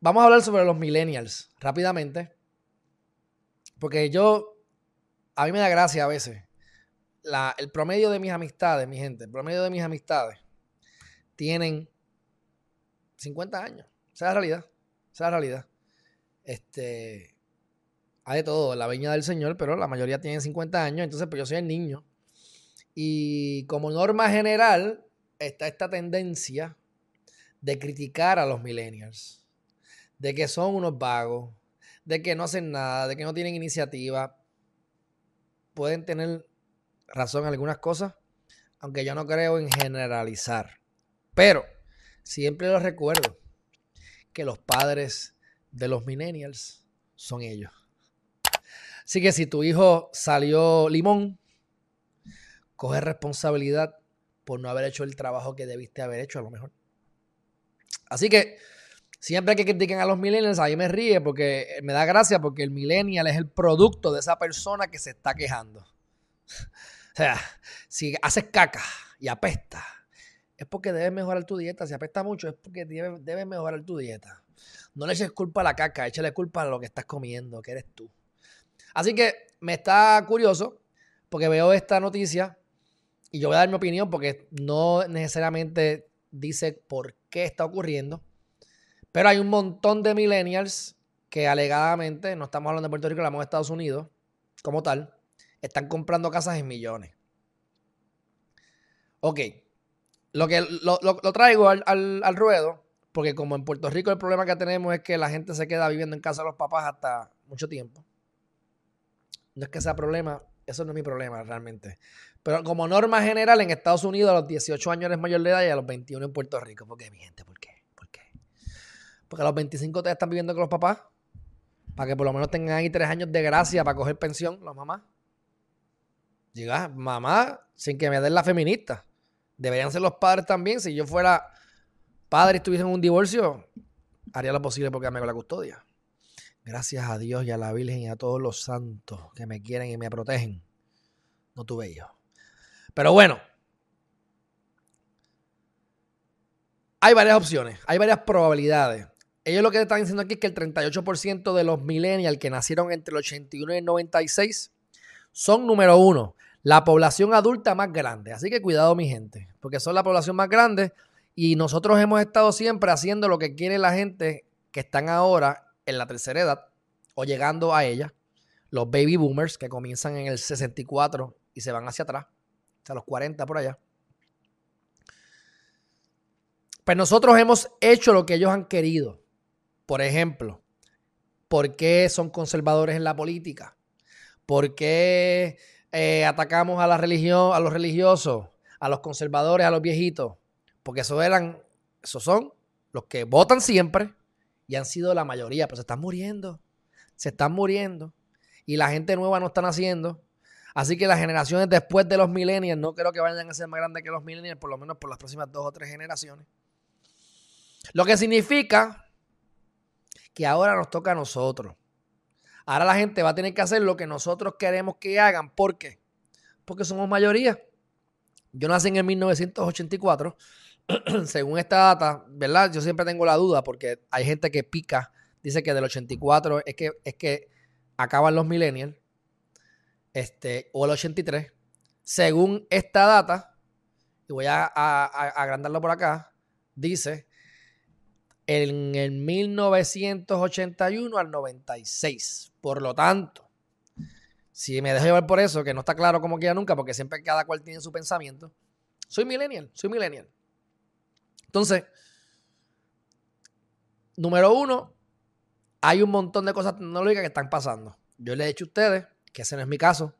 vamos a hablar sobre los millennials rápidamente. Porque yo, a mí me da gracia a veces. el promedio de mis amistades, mi gente, el promedio de mis amistades tienen 50 años. Esa es la realidad. Esa es la realidad. Este, hay de todo, la viña del Señor, pero la mayoría tienen 50 años, entonces pues yo soy el niño. Y como norma general, está esta tendencia de criticar a los millennials, de que son unos vagos, de que no hacen nada, de que no tienen iniciativa. Pueden tener razón en algunas cosas, aunque yo no creo en generalizar. Pero siempre los recuerdo que los padres de los millennials son ellos. Así que si tu hijo salió limón, coge responsabilidad por no haber hecho el trabajo que debiste haber hecho a lo mejor. Así que siempre que critiquen a los millennials, ahí me ríe porque me da gracia porque el millennial es el producto de esa persona que se está quejando. O sea, si haces caca y apesta, es porque debes mejorar tu dieta. Si apesta mucho, es porque debes, mejorar tu dieta. No le eches culpa a la caca, échale culpa a lo que estás comiendo, que eres tú. Así que me está curioso porque veo esta noticia y yo voy a dar mi opinión porque no necesariamente dice por qué está ocurriendo. Pero hay un montón de millennials que alegadamente, no estamos hablando de Puerto Rico, hablamos de Estados Unidos como tal, están comprando casas en millones. Ok, lo que lo, traigo al, al, ruedo, porque como en Puerto Rico el problema que tenemos es que la gente se queda viviendo en casa de los papás hasta mucho tiempo. No es que sea problema, eso no es mi problema realmente. Pero como norma general, en Estados Unidos a los 18 años eres mayor de edad y a los 21 en Puerto Rico. ¿Por qué, mi gente? ¿Por qué? Porque a los 25 te están viviendo con los papás. Para que por lo menos tengan ahí tres años de gracia para coger pensión, los mamás. Llega, mamá, sin que me den la feminista. Deberían ser los padres también. Si yo fuera padre y estuviese en un divorcio, haría lo posible porque me la custodia. Gracias a Dios y a la Virgen y a todos los santos que me quieren y me protegen. No tuve hijos. Pero bueno, hay varias opciones, hay varias probabilidades. Ellos lo que están diciendo aquí es que el 38% de los millennials que nacieron entre el 81 y el 96 son, número uno, la población adulta más grande. Así que cuidado, mi gente, porque son la población más grande y nosotros hemos estado siempre haciendo lo que quiere la gente que están ahora en la tercera edad o llegando a ella, los baby boomers que comienzan en el 64 y se van hacia atrás a los 40 por allá. Pues nosotros hemos hecho lo que ellos han querido. Por ejemplo, ¿por qué son conservadores en la política? ¿Por qué eh, atacamos a la religión, a los religiosos, a los conservadores, a los viejitos? Porque esos eran, esos son los que votan siempre y han sido la mayoría, pero se están muriendo. Se están muriendo. Y la gente nueva no están haciendo. Así que las generaciones después de los millennials no creo que vayan a ser más grandes que los millennials, por lo menos por las próximas dos o tres generaciones. Lo que significa que ahora nos toca a nosotros. Ahora la gente va a tener que hacer lo que nosotros queremos que hagan. ¿Por qué? Porque somos mayoría. Yo nací en el 1984. Según esta data, ¿verdad? Yo siempre tengo la duda porque hay gente que pica, dice que del 84 es que, es que acaban los millennials este, o el 83, según esta data, y voy a, agrandarlo por acá, dice en el 1981 al 96. Por lo tanto, si me dejo llevar por eso, que no está claro como queda nunca, porque siempre cada cual tiene su pensamiento, soy millennial, soy millennial. Entonces, número uno, hay un montón de cosas tecnológicas que están pasando. Yo le he dicho a ustedes que ese no es mi caso.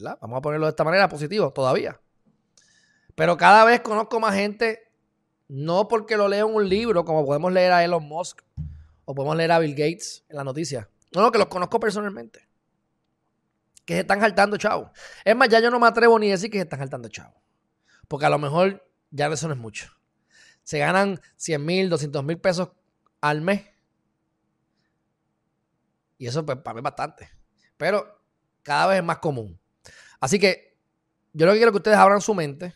Vamos a ponerlo de esta manera, positivo, todavía. Pero cada vez conozco más gente, no porque lo leo en un libro, como podemos leer a Elon Musk o podemos leer a Bill Gates en la noticia. No, no, que los conozco personalmente. Que se están saltando, chavo. Es más, ya yo no me atrevo ni a decir que se están saltando, chavo. Porque a lo mejor ya eso no es mucho. Se ganan 100 mil, 200 mil pesos al mes. Y eso pues, para mí es bastante. Pero cada vez es más común. Así que yo lo que quiero que ustedes abran su mente,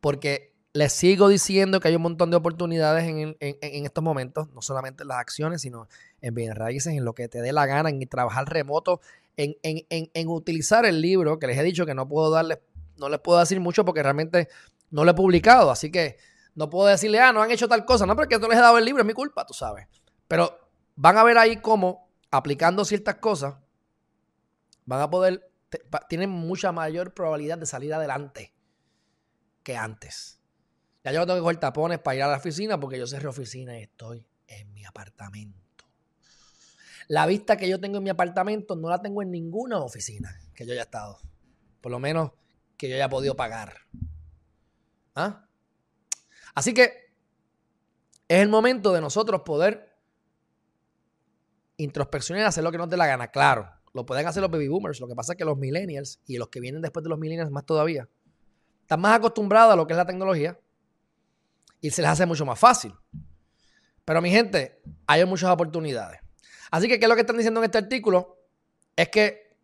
porque les sigo diciendo que hay un montón de oportunidades en, estos momentos, no solamente en las acciones, sino en bien raíces, en lo que te dé la gana, en trabajar remoto, en, en, utilizar el libro, que les he dicho que no puedo darles, no les puedo decir mucho porque realmente no lo he publicado, así que no puedo decirle, ah, no han hecho tal cosa, no, porque no les he dado el libro, es mi culpa, tú sabes. Pero van a ver ahí cómo, aplicando ciertas cosas, van a poder, tienen mucha mayor probabilidad de salir adelante que antes. Ya yo tengo que coger tapones para ir a la oficina porque yo cerré oficina y estoy en mi apartamento. La vista que yo tengo en mi apartamento no la tengo en ninguna oficina que yo haya estado. Por lo menos que yo haya podido pagar. ¿Ah? Así que es el momento de nosotros poder introspeccionar y hacer lo que nos dé la gana. Claro, lo pueden hacer los baby boomers. Lo que pasa es que los millennials y los que vienen después de los millennials más todavía están más acostumbrados a lo que es la tecnología y se les hace mucho más fácil. Pero mi gente, hay muchas oportunidades. Así que, ¿qué es lo que están diciendo en este artículo? Es que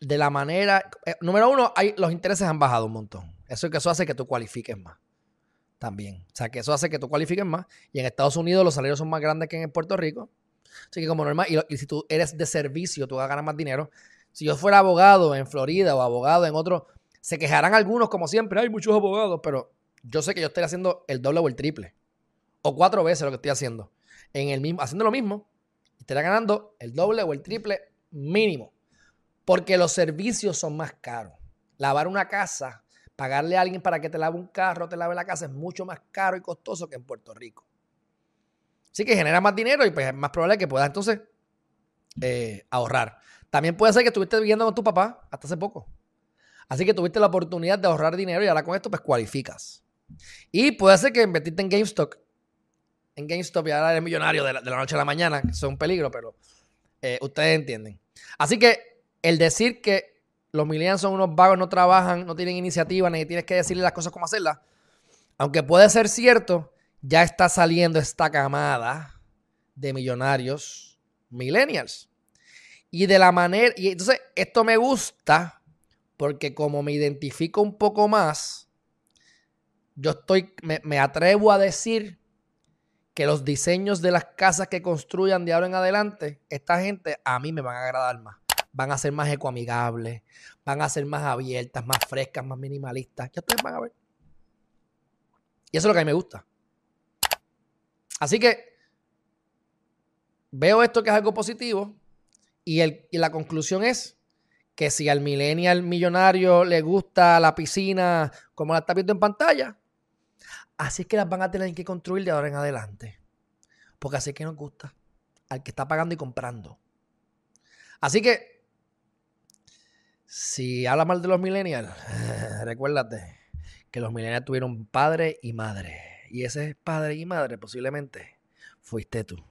de la manera, eh, número uno, hay, los intereses han bajado un montón. Eso, que eso hace que tú cualifiques más. También. O sea, que eso hace que tú cualifiques más. Y en Estados Unidos los salarios son más grandes que en Puerto Rico. Así que como normal, y, si tú eres de servicio, tú vas a ganar más dinero. Si yo fuera abogado en Florida o abogado en otro, se quejarán algunos como siempre, hay muchos abogados, pero yo sé que yo estoy haciendo el doble o el triple. O cuatro veces lo que estoy haciendo. En el mismo, haciendo lo mismo, estaría ganando el doble o el triple mínimo. Porque los servicios son más caros. Lavar una casa, pagarle a alguien para que te lave un carro, te lave la casa, es mucho más caro y costoso que en Puerto Rico. Así que genera más dinero y pues es más probable que puedas entonces eh, ahorrar. También puede ser que estuviste viviendo con tu papá hasta hace poco. Así que tuviste la oportunidad de ahorrar dinero y ahora con esto pues cualificas. Y puede ser que invertiste en GameStop. En GameStop y ahora eres millonario de la, noche a la mañana, que es un peligro, pero eh, ustedes entienden. Así que el decir que los millennials son unos vagos, no trabajan, no tienen iniciativa, ni tienes que decirle las cosas como hacerlas, aunque puede ser cierto, ya está saliendo esta camada de millonarios millennials. Y de la manera, y entonces esto me gusta porque como me identifico un poco más, yo estoy, me, atrevo a decir que los diseños de las casas que construyan de ahora en adelante, esta gente a mí me van a agradar más. Van a ser más ecoamigables, van a ser más abiertas, más frescas, más minimalistas. Ya ustedes van a ver. Y eso es lo que a mí me gusta. Así que veo esto que es algo positivo y, el, y la conclusión es que si al millennial millonario le gusta la piscina como la está viendo en pantalla, Así es que las van a tener que construir de ahora en adelante. Porque así es que nos gusta. Al que está pagando y comprando. Así que, si habla mal de los millennials, recuérdate que los millennials tuvieron padre y madre. Y ese padre y madre posiblemente fuiste tú.